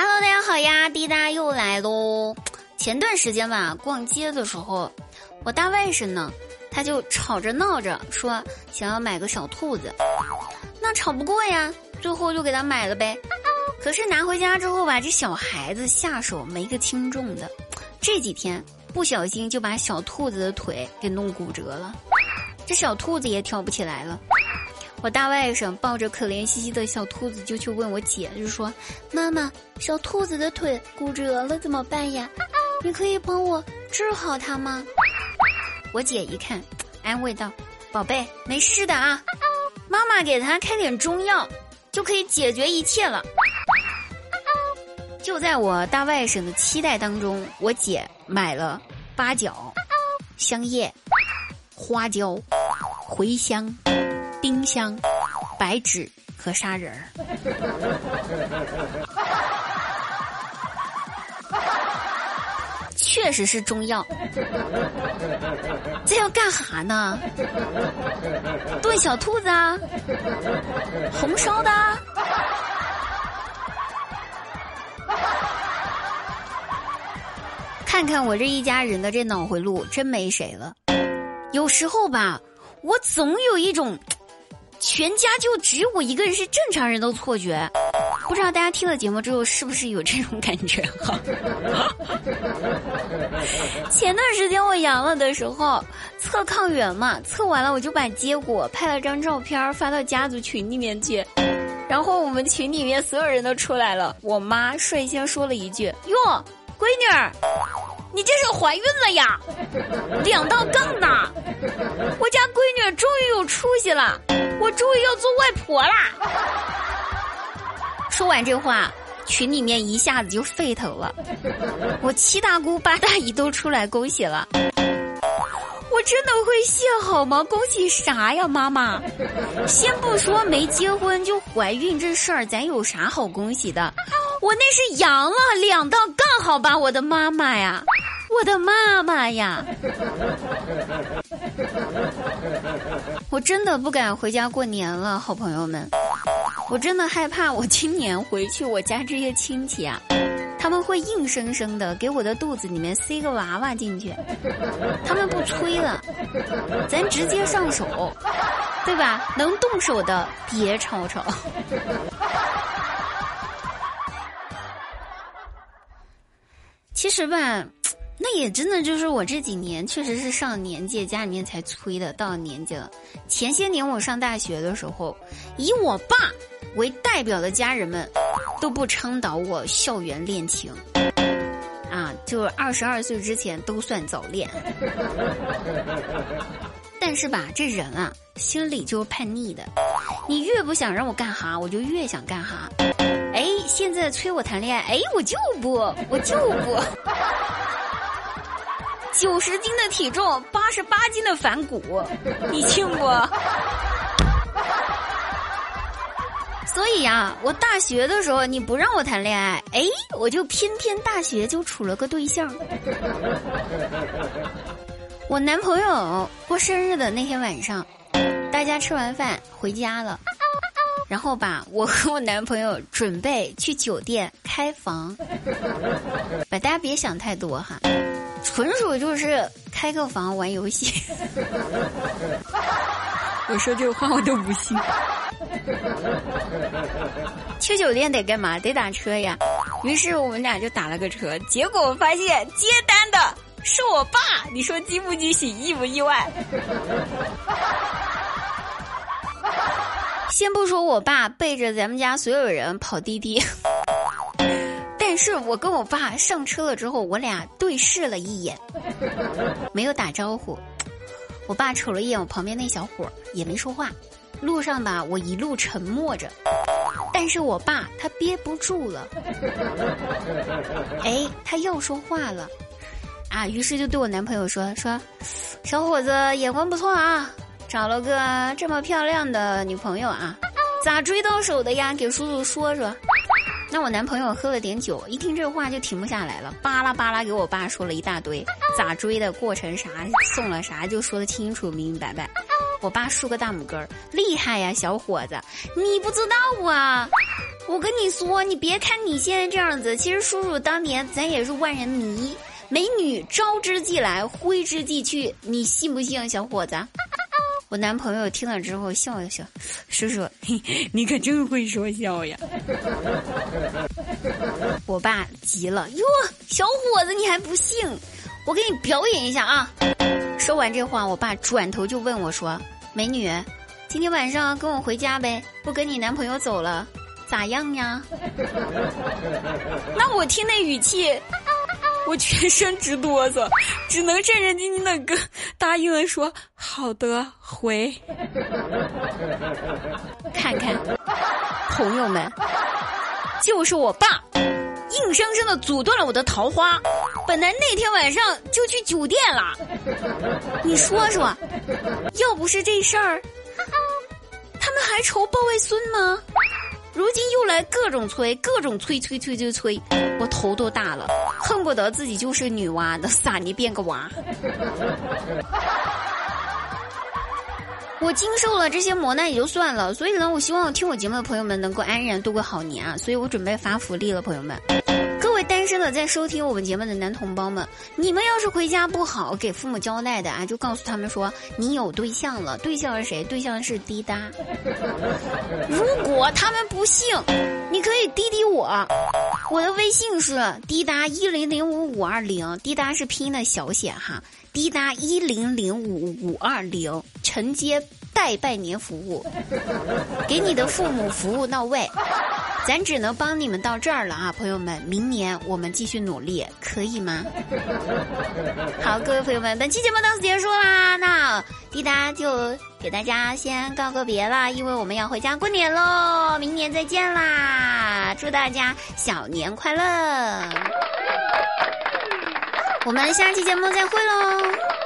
Hello，大家好呀，滴答又来喽。前段时间吧，逛街的时候，我大外甥呢，他就吵着闹着说想要买个小兔子，那吵不过呀，最后就给他买了呗。可是拿回家之后吧，这小孩子下手没个轻重的，这几天不小心就把小兔子的腿给弄骨折了，这小兔子也跳不起来了。我大外甥抱着可怜兮兮的小兔子就去问我姐，就说：“妈妈，小兔子的腿骨折了怎么办呀？你可以帮我治好它吗？”我姐一看，安慰道：“宝贝，没事的啊，妈妈给他开点中药，就可以解决一切了。”就在我大外甥的期待当中，我姐买了八角、香叶、花椒、茴香。丁香、白芷和砂仁儿，确实是中药。这要干哈呢？炖小兔子啊？红烧的？看看我这一家人的这脑回路，真没谁了。有时候吧，我总有一种。全家就只有我一个人是正常人的错觉，不知道大家听了节目之后是不是有这种感觉哈？前段时间我阳了的时候，测抗原嘛，测完了我就把结果拍了张照片发到家族群里面去，然后我们群里面所有人都出来了，我妈率先说了一句：“哟，闺女儿，你这是怀孕了呀？两道杠呢？我家闺女终于有出息了。”我终于要做外婆啦！说完这话，群里面一下子就沸腾了。我七大姑八大姨都出来恭喜了。我真的会谢好吗？恭喜啥呀，妈妈？先不说没结婚就怀孕这事儿，咱有啥好恭喜的？我那是阳了两道杠，好吧，我的妈妈呀，我的妈妈呀！我真的不敢回家过年了，好朋友们，我真的害怕我今年回去我家这些亲戚啊，他们会硬生生的给我的肚子里面塞个娃娃进去，他们不催了，咱直接上手，对吧？能动手的别吵吵。其实吧。那也真的就是我这几年确实是上年纪，家里面才催的，到了年纪了。前些年我上大学的时候，以我爸为代表的家人们，都不倡导我校园恋情，啊，就是二十二岁之前都算早恋。但是吧，这人啊，心里就是叛逆的，你越不想让我干哈，我就越想干哈。哎，现在催我谈恋爱，哎，我就不，我就不。九十斤的体重，八十八斤的反骨，你信不？所以呀，我大学的时候你不让我谈恋爱，哎，我就偏偏大学就处了个对象。我男朋友过生日的那天晚上，大家吃完饭回家了，然后吧，我和我男朋友准备去酒店开房，把大家别想太多哈。纯属就是开个房玩游戏，我说这话我都不信。去酒店得干嘛？得打车呀。于是我们俩就打了个车，结果发现接单的是我爸。你说惊不惊喜，意不意外？先不说我爸背着咱们家所有人跑滴滴。是我跟我爸上车了之后，我俩对视了一眼，没有打招呼。我爸瞅了一眼我旁边那小伙，也没说话。路上吧，我一路沉默着，但是我爸他憋不住了，哎，他又说话了，啊，于是就对我男朋友说说，小伙子眼光不错啊，找了个这么漂亮的女朋友啊，咋追到手的呀？给叔叔说说。那我男朋友喝了点酒，一听这话就停不下来了，巴拉巴拉给我爸说了一大堆，咋追的过程啥，送了啥，就说的清楚明明白白。我爸竖个大拇哥，厉害呀，小伙子，你不知道啊？我跟你说，你别看你现在这样子，其实叔叔当年咱也是万人迷，美女招之即来，挥之即去，你信不信，小伙子？我男朋友听了之后笑了笑，叔叔，你可真会说笑呀。我爸急了，哟，小伙子你还不信？我给你表演一下啊！说完这话，我爸转头就问我说：“美女，今天晚上跟我回家呗，不跟你男朋友走了，咋样呀？” 那我听那语气，我全身直哆嗦，只能战战兢兢的跟答应了说：“好的，回。”看看，朋友们，就是我爸。硬生生的阻断了我的桃花，本来那天晚上就去酒店了。你说说，要不是这事儿，他们还愁抱外孙吗？如今又来各种催，各种催催催催催，我头都大了，恨不得自己就是女娲的撒你变个娃。我经受了这些磨难也就算了，所以呢，我希望听我节目的朋友们能够安然度过好年啊！所以我准备发福利了，朋友们，正在收听我们节目的男同胞们，你们要是回家不好给父母交代的啊，就告诉他们说你有对象了，对象是谁？对象是滴答。如果他们不信，你可以滴滴我，我的微信是滴答一零零五五二零，滴答是拼音的小写哈。滴答一零零五五二零承接代拜年服务，给你的父母服务到位，咱只能帮你们到这儿了啊，朋友们，明年我们继续努力，可以吗？好，各位朋友们，本期节目到此结束啦，那滴答就给大家先告个别啦，因为我们要回家过年喽，明年再见啦，祝大家小年快乐。我们下期节目再会喽。